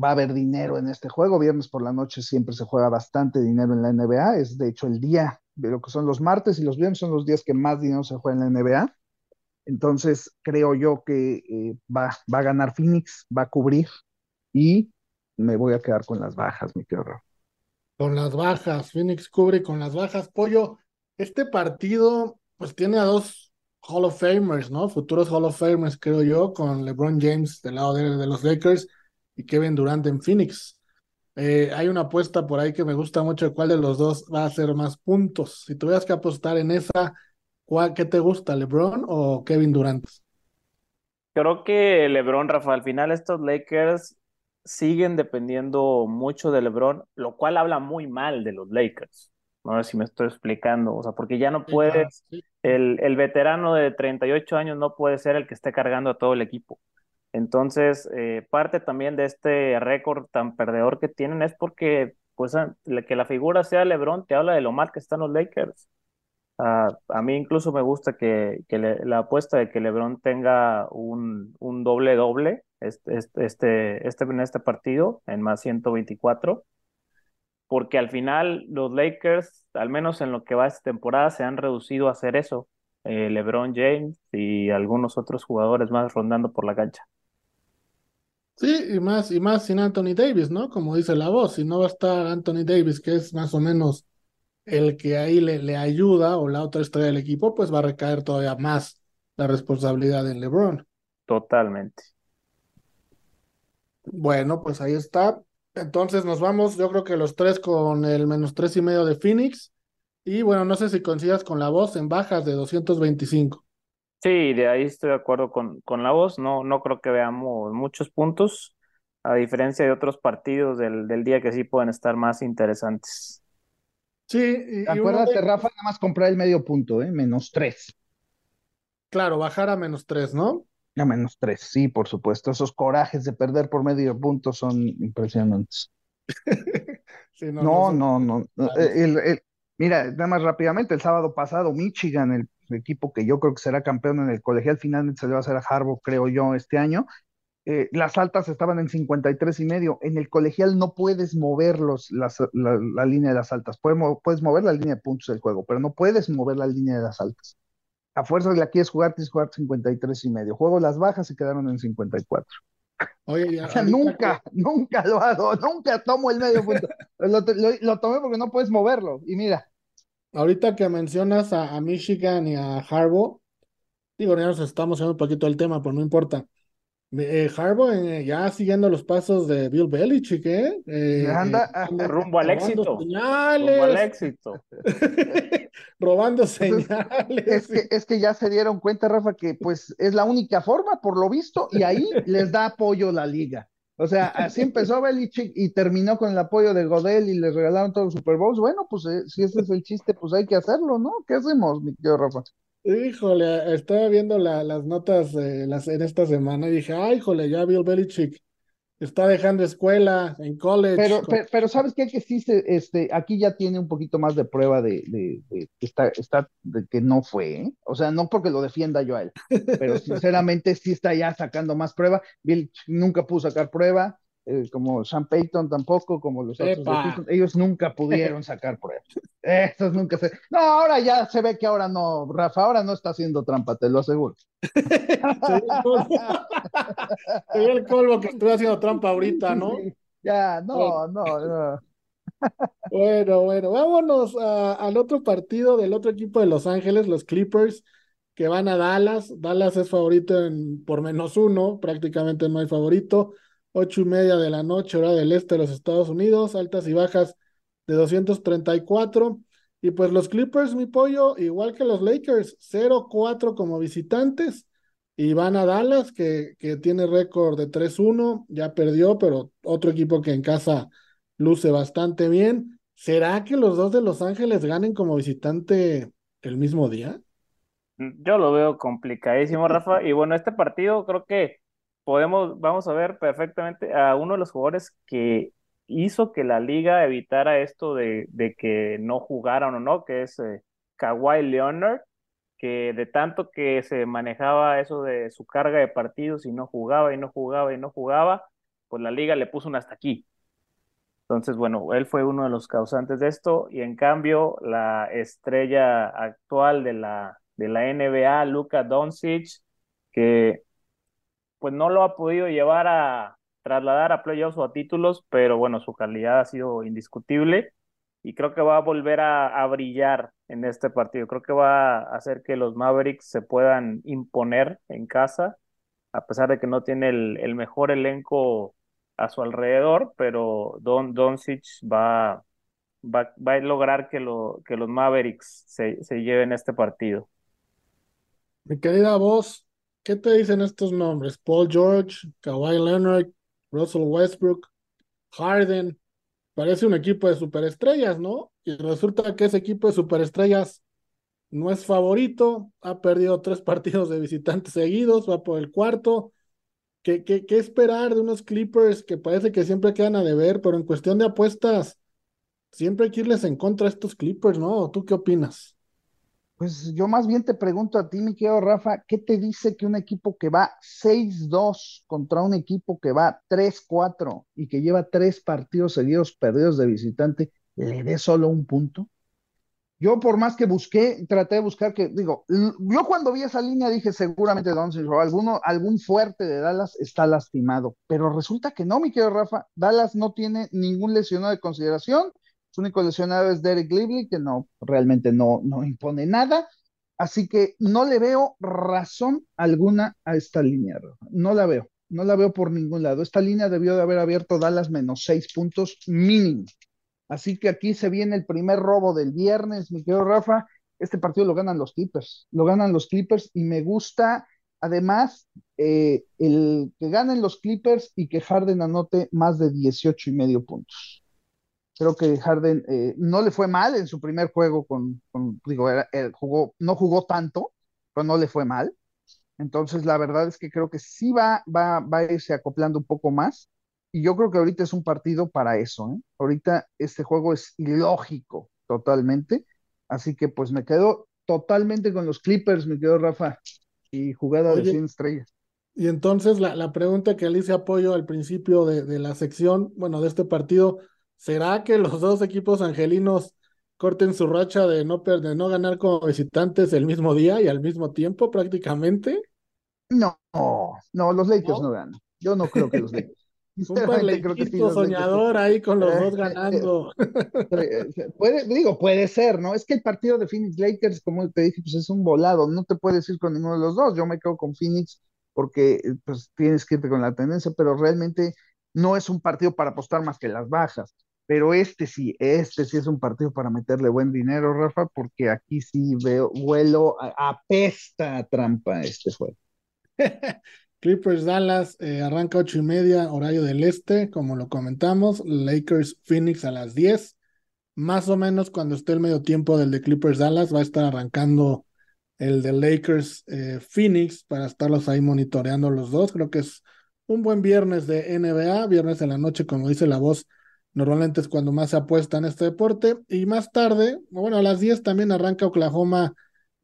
Va a haber dinero en este juego. Viernes por la noche siempre se juega bastante dinero en la NBA. Es de hecho el día de lo que son los martes y los viernes son los días que más dinero se juega en la NBA. Entonces, creo yo que eh, va, va a ganar Phoenix, va a cubrir y me voy a quedar con las bajas, mi querido Con las bajas, Phoenix cubre con las bajas. Pollo, este partido pues tiene a dos Hall of Famers, ¿no? Futuros Hall of Famers, creo yo, con LeBron James del lado de, de los Lakers y Kevin Durant en Phoenix. Eh, hay una apuesta por ahí que me gusta mucho, cuál de los dos va a hacer más puntos. Si tuvieras que apostar en esa, ¿Cuál, ¿Qué te gusta, LeBron o Kevin Durant? Creo que LeBron, Rafa, al final estos Lakers siguen dependiendo mucho de LeBron, lo cual habla muy mal de los Lakers. No sé si me estoy explicando, o sea, porque ya no puede, el, el, veterano de 38 años no puede ser el que esté cargando a todo el equipo. Entonces, eh, parte también de este récord tan perdedor que tienen es porque, pues, que la figura sea LeBron te habla de lo mal que están los Lakers. Uh, a mí incluso me gusta que, que la apuesta de que LeBron tenga un, un doble doble este, este, este, en este partido, en más 124, porque al final los Lakers, al menos en lo que va esta temporada, se han reducido a hacer eso. Eh, LeBron James y algunos otros jugadores más rondando por la cancha. Sí, y más, y más sin Anthony Davis, ¿no? Como dice la voz, si no va a estar Anthony Davis, que es más o menos el que ahí le, le ayuda o la otra estrella del equipo, pues va a recaer todavía más la responsabilidad en LeBron. Totalmente. Bueno, pues ahí está. Entonces nos vamos, yo creo que los tres con el menos tres y medio de Phoenix. Y bueno, no sé si coincidas con la voz en bajas de 225. Sí, de ahí estoy de acuerdo con, con la voz. No, no creo que veamos muchos puntos, a diferencia de otros partidos del, del día que sí pueden estar más interesantes. Sí, acuérdate, Rafa, nada más comprar el medio punto, ¿eh? Menos tres. Claro, bajar a menos tres, ¿no? A menos tres, sí, por supuesto. Esos corajes de perder por medio punto son impresionantes. no, no, no, eh, mira, nada más rápidamente, el sábado pasado, Michigan, el equipo que yo creo que será campeón en el colegial, finalmente se le va a hacer a Harbaugh, creo yo, este año. Eh, las altas estaban en 53 y medio. En el colegial no puedes mover la, línea de las altas. Puedes, puedes, mover la línea de puntos del juego, pero no puedes mover la línea de las altas. A fuerza de la quieres jugar, tienes que jugar 53 y medio. Juego las bajas y quedaron en 54. Oye, o sea, nunca, nunca lo hago, nunca tomo el medio punto. lo, tomé porque no puedes moverlo. Y mira. Ahorita que mencionas a, Michigan y a Harbaugh, digo, ya nos estamos haciendo un poquito del tema, pero no importa Eh, Harbaugh eh, ya siguiendo los pasos de Bill Belichick, ¿eh? eh anda, rumbo al éxito. Señales. Rumbo al éxito. robando pues señales. Es, que, es que ya se dieron cuenta, Rafa, que pues es la única forma, por lo visto, y ahí les da apoyo la liga. O sea, así empezó Belichick y terminó con el apoyo de Godel y les regalaron todos los Super Bowls. Bueno, pues si ese es el chiste, pues hay que hacerlo, ¿no? ¿Qué hacemos, mi tío Rafa? Híjole, estaba viendo las notas las, en esta semana y dije, ay, híjole, ya Bill Belichick está dejando escuela en college. Pero, pero, ¿sabes qué? Que sí, este, aquí ya tiene un poquito más de prueba de, de, de, está, está, de que no fue, ¿eh? O sea, no porque lo defienda yo a él, pero sinceramente sí está ya sacando más prueba. Bill nunca pudo sacar prueba. Eh, como Sean Payton tampoco, como los otros ellos nunca pudieron sacar pruebas. Estos nunca se. No, ahora ya se ve que ahora no, Rafa, ahora no está haciendo trampa, te lo aseguro. Sería el colmo que estoy haciendo trampa ahorita, ¿no? ya, no, no, no. Bueno, bueno, vámonos al otro partido del otro equipo de Los Ángeles, los Clippers, que van a Dallas. Dallas es favorito en por menos uno, prácticamente no hay favorito ocho y media de la noche, hora del este de los Estados Unidos, altas y bajas de 234. Y pues los Clippers, mi pollo, igual que los Lakers, 0-4 como visitantes. Y van a Dallas, que, que tiene récord de 3-1, ya perdió, pero otro equipo que en casa luce bastante bien. ¿Será que los dos de Los Ángeles ganen como visitante el mismo día? Yo lo veo complicadísimo, Rafa. Y bueno, este partido creo que podemos, vamos a ver perfectamente a uno de los jugadores que hizo que la liga evitara esto de, de que no jugaran o no, que es eh, Kawhi Leonard, que de tanto que se manejaba eso de su carga de partidos y no jugaba y no jugaba y no jugaba, pues la liga le puso un hasta aquí. Entonces, bueno, él fue uno de los causantes de esto y en cambio la estrella actual de la, de la NBA, Luka Doncic, que pues no lo ha podido llevar a trasladar a playoffs o a títulos, pero bueno, su calidad ha sido indiscutible y creo que va a volver a, brillar en este partido. Creo que va a hacer que los Mavericks se puedan imponer en casa, a pesar de que no tiene el, mejor elenco a su alrededor, pero Don Doncic va, va, a lograr que, que los Mavericks se, se lleven este partido. Mi querida voz, ¿Qué te dicen estos nombres? Paul George, Kawhi Leonard, Russell Westbrook, Harden. Parece un equipo de superestrellas, ¿no? Y resulta que ese equipo de superestrellas no es favorito, ha perdido tres partidos de visitantes seguidos, va por el cuarto. ¿Qué, qué, qué esperar de unos Clippers que parece que siempre quedan a deber, pero en cuestión de apuestas, siempre hay que irles en contra a estos Clippers, ¿no? ¿Tú qué opinas? Pues yo más bien te pregunto a ti, mi querido Rafa, ¿qué te dice que un equipo que va 6-2 contra un equipo que va 3-4 y que lleva tres partidos seguidos perdidos de visitante, le dé solo un punto? Yo por más que busqué, traté de buscar que, digo, yo cuando vi esa línea dije seguramente Doncic o alguno, algún fuerte de Dallas está lastimado, pero resulta que no, mi querido Rafa, Dallas no tiene ningún lesionado de consideración, su único lesionado es Derek Lively, que no, realmente no, no impone nada. Así que no le veo razón alguna a esta línea, No la veo, no la veo por ningún lado. Esta línea debió de haber abierto Dallas menos seis puntos mínimo. Así que aquí se viene el primer robo del viernes, mi querido Rafa. Este partido lo ganan los Clippers, lo ganan los Clippers y me gusta además eh, el que ganen los Clippers y que Harden anote más de 18 y medio puntos. Creo que Harden eh, no le fue mal en su primer juego con, digo, jugó, no jugó tanto, pero no le fue mal. Entonces, la verdad es que creo que sí va, va, va a irse acoplando un poco más. Y yo creo que ahorita es un partido para eso. ¿eh? Ahorita este juego es ilógico totalmente. Así que pues me quedo totalmente con los Clippers, me quedo Rafa. Y jugada de 100 estrellas. Y entonces la, la pregunta que Alicia apoyo al principio de, de la sección, bueno, de este partido, ¿Será que los dos equipos angelinos corten su racha de no, perder, no ganar como visitantes el mismo día y al mismo tiempo prácticamente? No, no, los Lakers ¿No? ganan. Yo no creo que los Lakers. Un creo soñador ahí con los dos ganando. puede, digo, puede ser, ¿no? Es que el partido de Phoenix Lakers, como te dije, pues es un volado, no te puedes ir con ninguno de los dos. Yo me quedo con Phoenix porque pues tienes que irte con la tendencia, pero realmente no es un partido para apostar más que las bajas. Pero este sí, este sí es un partido para meterle buen dinero, Rafa, porque aquí sí veo, vuelo, apesta trampa este juego. Clippers Dallas eh, arranca ocho y media, horario del este, como lo comentamos. Lakers Phoenix a las 10. Más o menos cuando esté el medio tiempo del de Clippers Dallas, va a estar arrancando el de Lakers eh, Phoenix para estarlos ahí monitoreando los dos. Creo que es un buen viernes de NBA, viernes en la noche, como dice la voz. Normalmente es cuando más se apuesta en este deporte. Y más tarde, bueno, a las 10 también arranca Oklahoma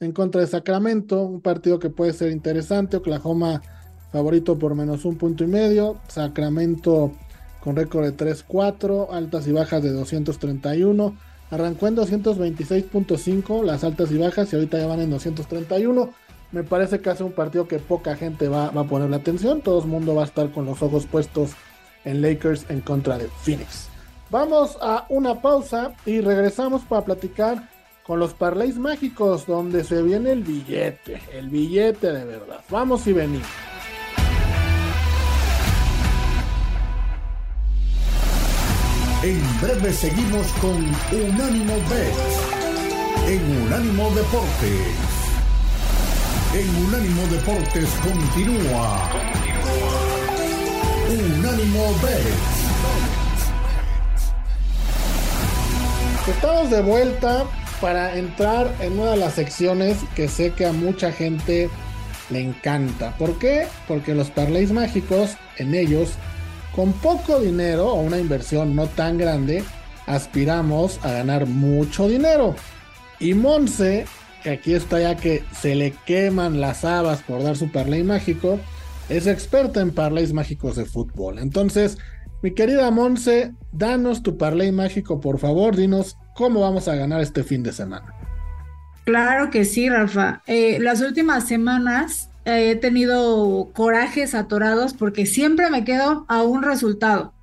en contra de Sacramento, un partido que puede ser interesante. Oklahoma favorito por menos un punto y medio. Sacramento con récord de 3-4, altas y bajas de 231. Arrancó en 226.5 las altas y bajas y ahorita ya van en 231. Me parece que hace un partido que poca gente va, a poner la atención. Todo el mundo va a estar con los ojos puestos en Lakers en contra de Phoenix. Vamos a una pausa y regresamos para platicar con los parlays mágicos donde se viene el billete, el billete de verdad. Vamos y venimos. En breve seguimos con Unánimo Bet en Unánimo Deportes. En Unánimo Deportes continúa. Unánimo Bet. Estamos de vuelta para entrar en una de las secciones que sé que a mucha gente le encanta. ¿Por qué? Porque los parlays mágicos, en ellos con poco dinero o una inversión no tan grande, aspiramos a ganar mucho dinero. Y Monse, aquí está ya que se le queman las habas por dar su parlay mágico, es experta en parlays mágicos de fútbol. Entonces, mi querida Monse, danos tu parlay mágico, por favor, dinos cómo vamos a ganar este fin de semana. Claro que sí, Rafa. Eh, las últimas semanas he tenido corajes atorados porque siempre me quedo a un resultado.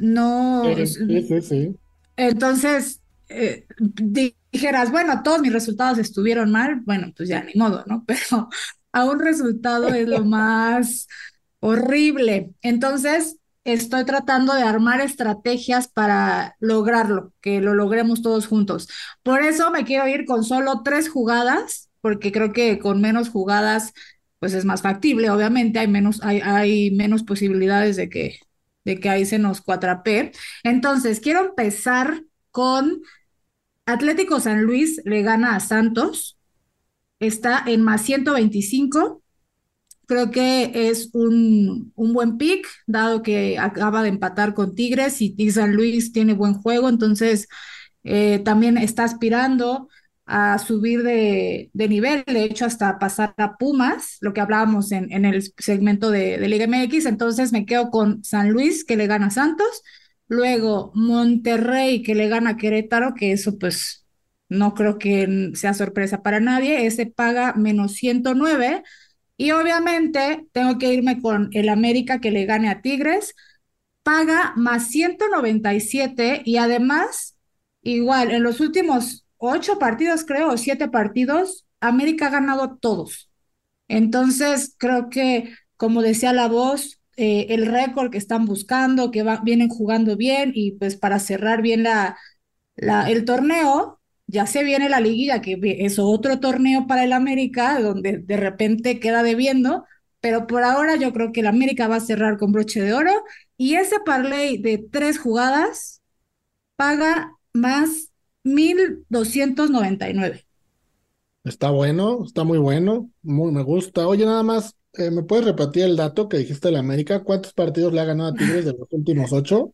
No. Sí, sí, Entonces, eh, dijeras, bueno, todos mis resultados estuvieron mal, bueno, pues ya ni modo, ¿no? Pero a un resultado es lo más horrible. Entonces, estoy tratando de armar estrategias para lograrlo, que lo logremos todos juntos. Por eso me quiero ir con solo tres jugadas porque creo que con menos jugadas, pues es más factible, obviamente hay menos, hay, hay menos posibilidades de que, de que ahí se nos cuatrape. Entonces, quiero empezar con Atlético San Luis le gana a Santos, está en más 125. Creo que es un, un buen pick, dado que acaba de empatar con Tigres y, San Luis tiene buen juego, entonces eh, también está aspirando a subir de, nivel, de hecho hasta pasar a Pumas, lo que hablábamos en, en el segmento de, de, Liga MX, entonces me quedo con San Luis que le gana a Santos, luego Monterrey que le gana a Querétaro, que eso pues no creo que sea sorpresa para nadie, ese paga menos 109 y obviamente tengo que irme con el América que le gane a Tigres, paga más 197 y además igual en los últimos ocho partidos, creo, siete partidos, América ha ganado todos. Entonces, creo que, como decía la voz, eh, el récord que están buscando, que vienen jugando bien y pues para cerrar bien la, la, el torneo, ya se viene la liguilla, que es otro torneo para el América, donde de repente queda debiendo, pero por ahora yo creo que el América va a cerrar con broche de oro y ese parlay de tres jugadas paga más 1299. Está bueno, está muy bueno, muy me gusta. Oye, nada más, eh, ¿me puedes repetir el dato que dijiste de la América? ¿Cuántos partidos le ha ganado a Tigres de los últimos ocho?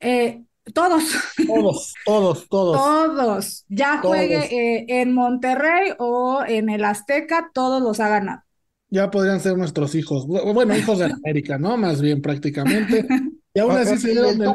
Eh, todos. Todos, todos, todos. Todos. Ya juegue eh, en Monterrey o en el Azteca, todos los ha ganado. Ya podrían ser nuestros hijos. Bueno, hijos de América, ¿no? Más bien prácticamente. Y aún así se dieron el,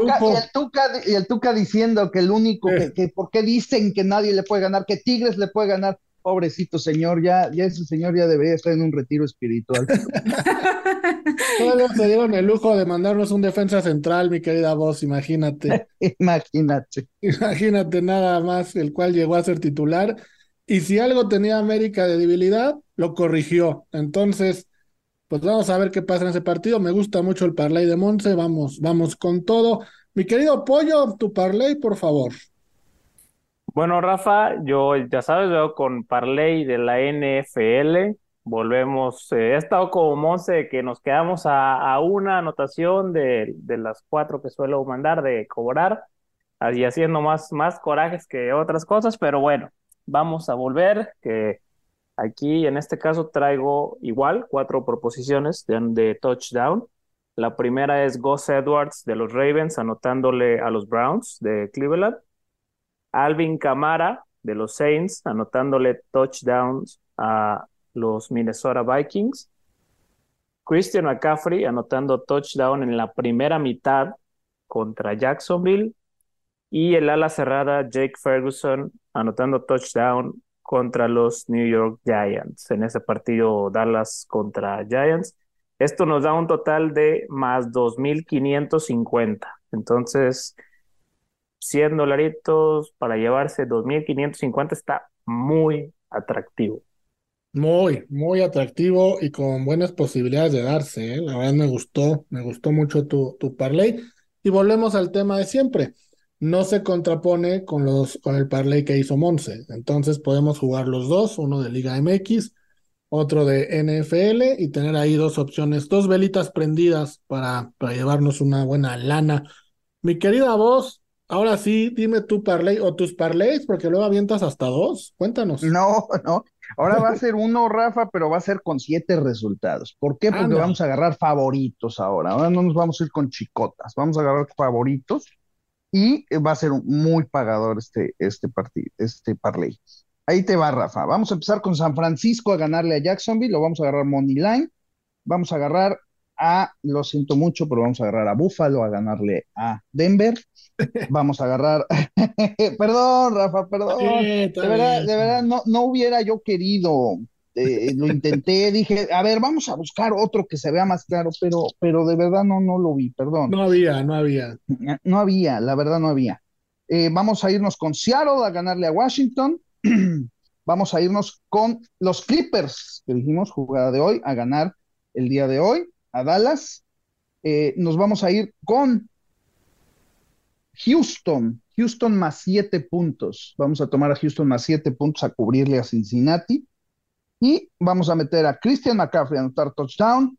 Tuca, y el Tuca diciendo que el único, que, ¿por qué dicen que nadie le puede ganar? Que Tigres le puede ganar. Pobrecito señor, ya, ya ese señor ya debería estar en un retiro espiritual. Todos se dieron el lujo de mandarnos un defensa central, mi querida voz, imagínate. imagínate. Imagínate nada más, el cual llegó a ser titular. Y si algo tenía América de debilidad, lo corrigió. Entonces, pues vamos a ver qué pasa en ese partido. Me gusta mucho el parlay de Monse. Vamos, vamos con todo. Mi querido Pollo, tu parlay, por favor. Bueno, Rafa, yo ya sabes, veo con parlay de la NFL. Volvemos, eh, he estado como Monse, que nos quedamos a, una anotación de, de, las cuatro que suelo mandar de cobrar, y haciendo más, más corajes que otras cosas, pero bueno, vamos a volver, que aquí en este caso traigo igual cuatro proposiciones de, de touchdown. La primera es Gus Edwards de los Ravens anotándole a los Browns de Cleveland. Alvin Kamara de los Saints anotándole touchdowns a los Minnesota Vikings. Christian McCaffrey anotando touchdown en la primera mitad contra Jacksonville. Y el ala cerrada Jake Ferguson anotando touchdown contra los New York Giants en ese partido Dallas contra Giants. Esto nos da un total de más 2.550. Entonces, 100 dolaritos para llevarse 2.550 está muy atractivo. Muy, muy atractivo y con buenas posibilidades de darse. ¿eh? La verdad me gustó, me gustó mucho tu, tu parlay. Y volvemos al tema de siempre. No se contrapone con, los, con el parlay que hizo Monse. Entonces podemos jugar los dos, uno de Liga MX otro de NFL y tener ahí dos opciones, dos velitas prendidas para, para llevarnos una buena lana. Mi querida voz, ahora sí, dime tu parlay o tus parlays, porque luego avientas hasta dos. Cuéntanos. No, no. Ahora va a ser uno, Rafa, pero va a ser con siete resultados. ¿Por qué? Porque vamos a agarrar favoritos ahora. Ahora no nos vamos a ir con chicotas, vamos a agarrar favoritos y va a ser muy pagador este, este partido, este parlay. Ahí te va, Rafa. Vamos a empezar con San Francisco a ganarle a Jacksonville, lo vamos a agarrar Money Line. Vamos a agarrar a, lo siento mucho, pero vamos a agarrar a Buffalo a ganarle a Denver. Vamos a agarrar, perdón, Rafa, perdón. de verdad, de verdad, no, no hubiera yo querido, eh, lo intenté, dije, a ver, vamos a buscar otro que se vea más claro, pero, pero de verdad no, no lo vi, perdón. No había, no había. No había, la verdad no había. Eh, vamos a irnos con Seattle a ganarle a Washington. vamos a irnos con los Clippers, que dijimos jugada de hoy, a ganar el día de hoy, a Dallas. Eh, nos vamos a ir con Houston, Houston más siete puntos. Vamos a tomar a Houston más siete puntos a cubrirle a Cincinnati. Y vamos a meter a Christian McCaffrey a anotar touchdown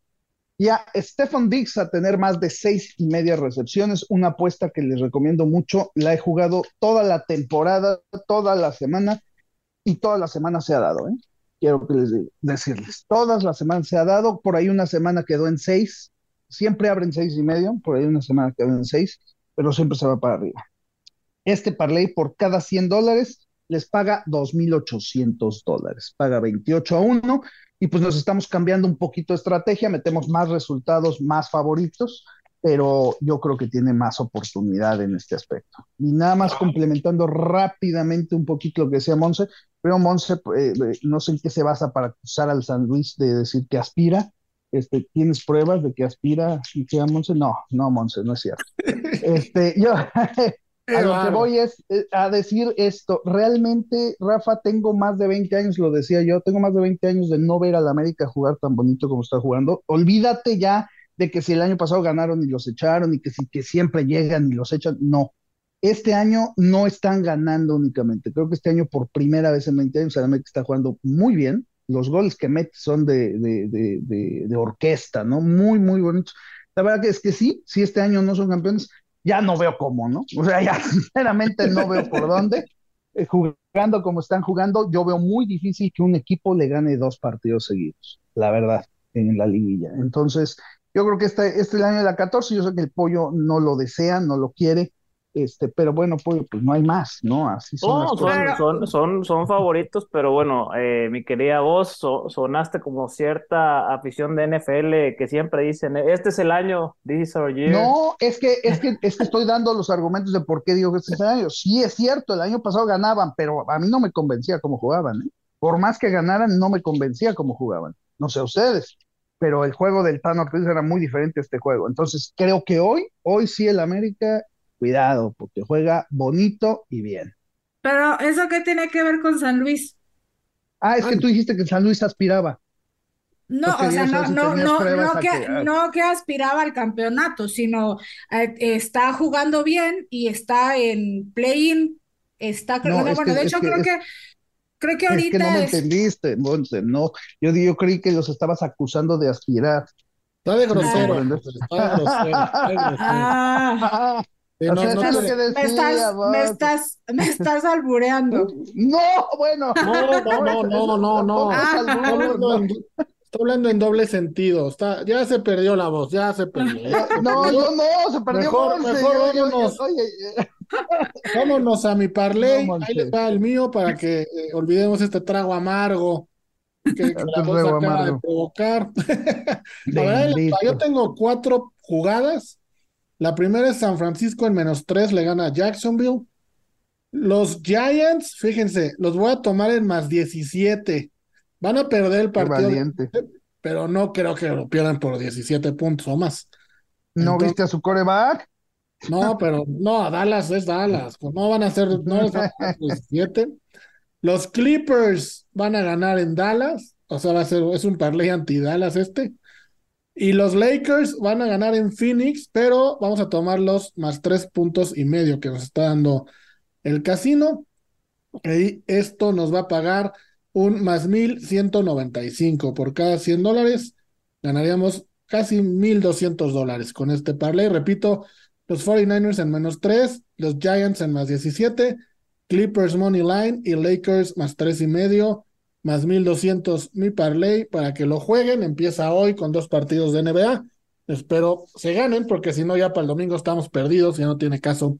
y a Stephen Diggs a tener más de seis y media recepciones. Una apuesta que les recomiendo mucho. La he jugado toda la temporada, toda la semana y todas las semanas se ha dado, ¿eh? Quiero que les decirles, todas las semanas se ha dado, por ahí una semana quedó en seis, siempre abren seis y medio, por ahí una semana quedó en seis, pero siempre se va para arriba. Este parlay por cada 100 dólares les paga 2.800 dólares, paga 28 a 1 y pues nos estamos cambiando un poquito de estrategia, metemos más resultados, más favoritos, pero yo creo que tiene más oportunidad en este aspecto. Y nada más complementando rápidamente un poquito lo que decía Monse, pero Monse, eh, no sé en qué se basa para acusar al San Luis de decir que aspira. Este, ¿Tienes pruebas de que aspira y que Monse? No, no, Monse, no es cierto. Este, yo a lo que voy es eh, a decir esto. Realmente, Rafa, tengo más de 20 años, lo decía yo, tengo más de 20 años de no ver al América jugar tan bonito como está jugando. Olvídate ya de que si el año pasado ganaron y los echaron y que si que siempre llegan y los echan, no. Este año no están ganando únicamente. Creo que este año por primera vez en 20 años que está jugando muy bien. Los goles que mete son de, orquesta, ¿no? Muy, muy bonitos. La verdad que es que sí, si este año no son campeones, ya no veo cómo, ¿no? O sea, ya sinceramente no veo por dónde. Eh, jugando como están jugando, yo veo muy difícil que un equipo le gane dos partidos seguidos, la verdad, en la liguilla. Entonces, yo creo que este, este año de la 14, yo sé que el pollo no lo desea, no lo quiere, este, pero bueno, pollo, pues no hay más, ¿no? Así son. son, son, son, favoritos, pero bueno, eh, mi querida voz, sonaste como cierta afición de NFL que siempre dicen, este es el año, this is our year. No, es que, es que, es que estoy dando los argumentos de por qué digo que este es el año. Sí, es cierto, el año pasado ganaban, pero a mí no me convencía cómo jugaban, ¿eh? Por más que ganaran, no me convencía cómo jugaban. No sé ustedes pero el juego del Tano Ortiz era muy diferente a este juego. Entonces, creo que hoy, hoy sí el América, cuidado, porque juega bonito y bien. Pero, ¿eso qué tiene que ver con San Luis? Ah, es que tú dijiste que San Luis aspiraba. No, o sea, no, no, no, no, que, no que aspiraba al campeonato, sino eh, está jugando bien y está en play-in, está, no, bueno, de hecho creo que, creo que ahorita es que no me entendiste, Monte, no, yo, yo creí que los estabas acusando de aspirar. Está de grosero. Está de grosero. Ah. No, no, me, estás, me, estás, me estás albureando. No, bueno. No, no, no, no, no, no. Está hablando en doble sentido. Está, ya se perdió la voz, ya se perdió. No, no, no, se perdió. Mejor, mejor vámonos. vámonos a mi parlay. Ahí le va el mío para que eh, olvidemos este trago amargo que, que la voz acaba de provocar. yo tengo cuatro jugadas. La primera es San Francisco en menos tres, le gana a Jacksonville. Los Giants, fíjense, los voy a tomar en más 17. Van a perder el partido, pero no creo que lo pierdan por 17 puntos o más. ¿No viste a su coreback? No, pero no, Dallas es Dallas. Pues no van a ser, no les van a 17. Los Clippers van a ganar en Dallas, o sea, va a ser, es un parlay anti-Dallas este. Y los Lakers van a ganar en Phoenix, pero vamos a tomar los más tres puntos y medio que nos está dando el casino. Y esto nos va a pagar un más 1195 por cada 100 dólares. Ganaríamos casi 1200 dólares con este parlay. Repito, los 49ers en menos 3, los Giants en más 17, Clippers Money Line y Lakers más 3 y medio, más 1200 mi parlay para que lo jueguen. Empieza hoy con dos partidos de NBA. Espero se ganen porque si no ya para el domingo estamos perdidos y ya no tiene caso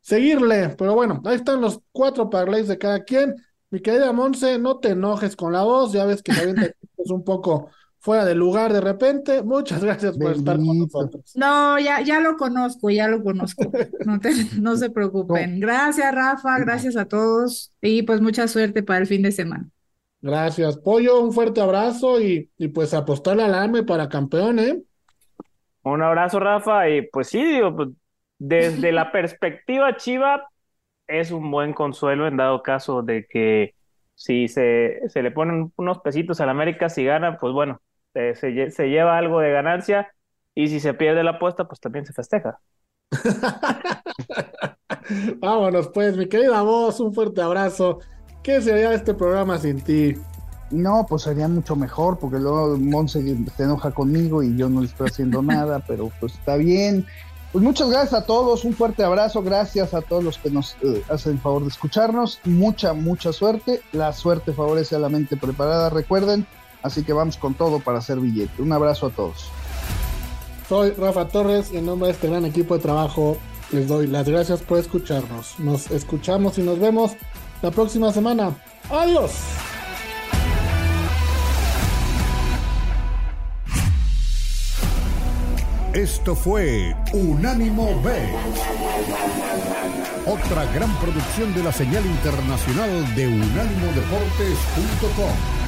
seguirle. Pero bueno, ahí están los cuatro parlays de cada quien. Mi querida Monse, no te enojes con la voz, ya ves que también es un poco fuera de lugar de repente. Muchas gracias por estar con nosotros. No, ya, ya lo conozco, ya lo conozco. No, no se preocupen. Gracias, Rafa, gracias a todos y pues mucha suerte para el fin de semana. Gracias, Pollo, un fuerte abrazo y, y pues apostar al AME para campeón, ¿eh? Un abrazo, Rafa, y pues sí, digo, pues, desde la perspectiva Chiva, es un buen consuelo en dado caso de que si se, se le ponen unos pesitos al América, si gana, pues bueno, se, se, lleva algo de ganancia y si se pierde la apuesta, pues también se festeja. Vámonos pues, mi querida voz, un fuerte abrazo. ¿Qué sería este programa sin ti? No, pues sería mucho mejor, porque luego Monse se enoja conmigo y yo no le estoy haciendo nada, pero pues está bien. Pues muchas gracias a todos, un fuerte abrazo, gracias a todos los que nos eh, hacen el favor de escucharnos, mucha, mucha suerte, la suerte favorece a la mente preparada, recuerden, así que vamos con todo para hacer billete. Un abrazo a todos. Soy Rafa Torres y en nombre de este gran equipo de trabajo les doy las gracias por escucharnos. Nos escuchamos y nos vemos la próxima semana. Adiós. Esto fue Unánimo B. Otra gran producción de la señal internacional de unánimodeportes.com.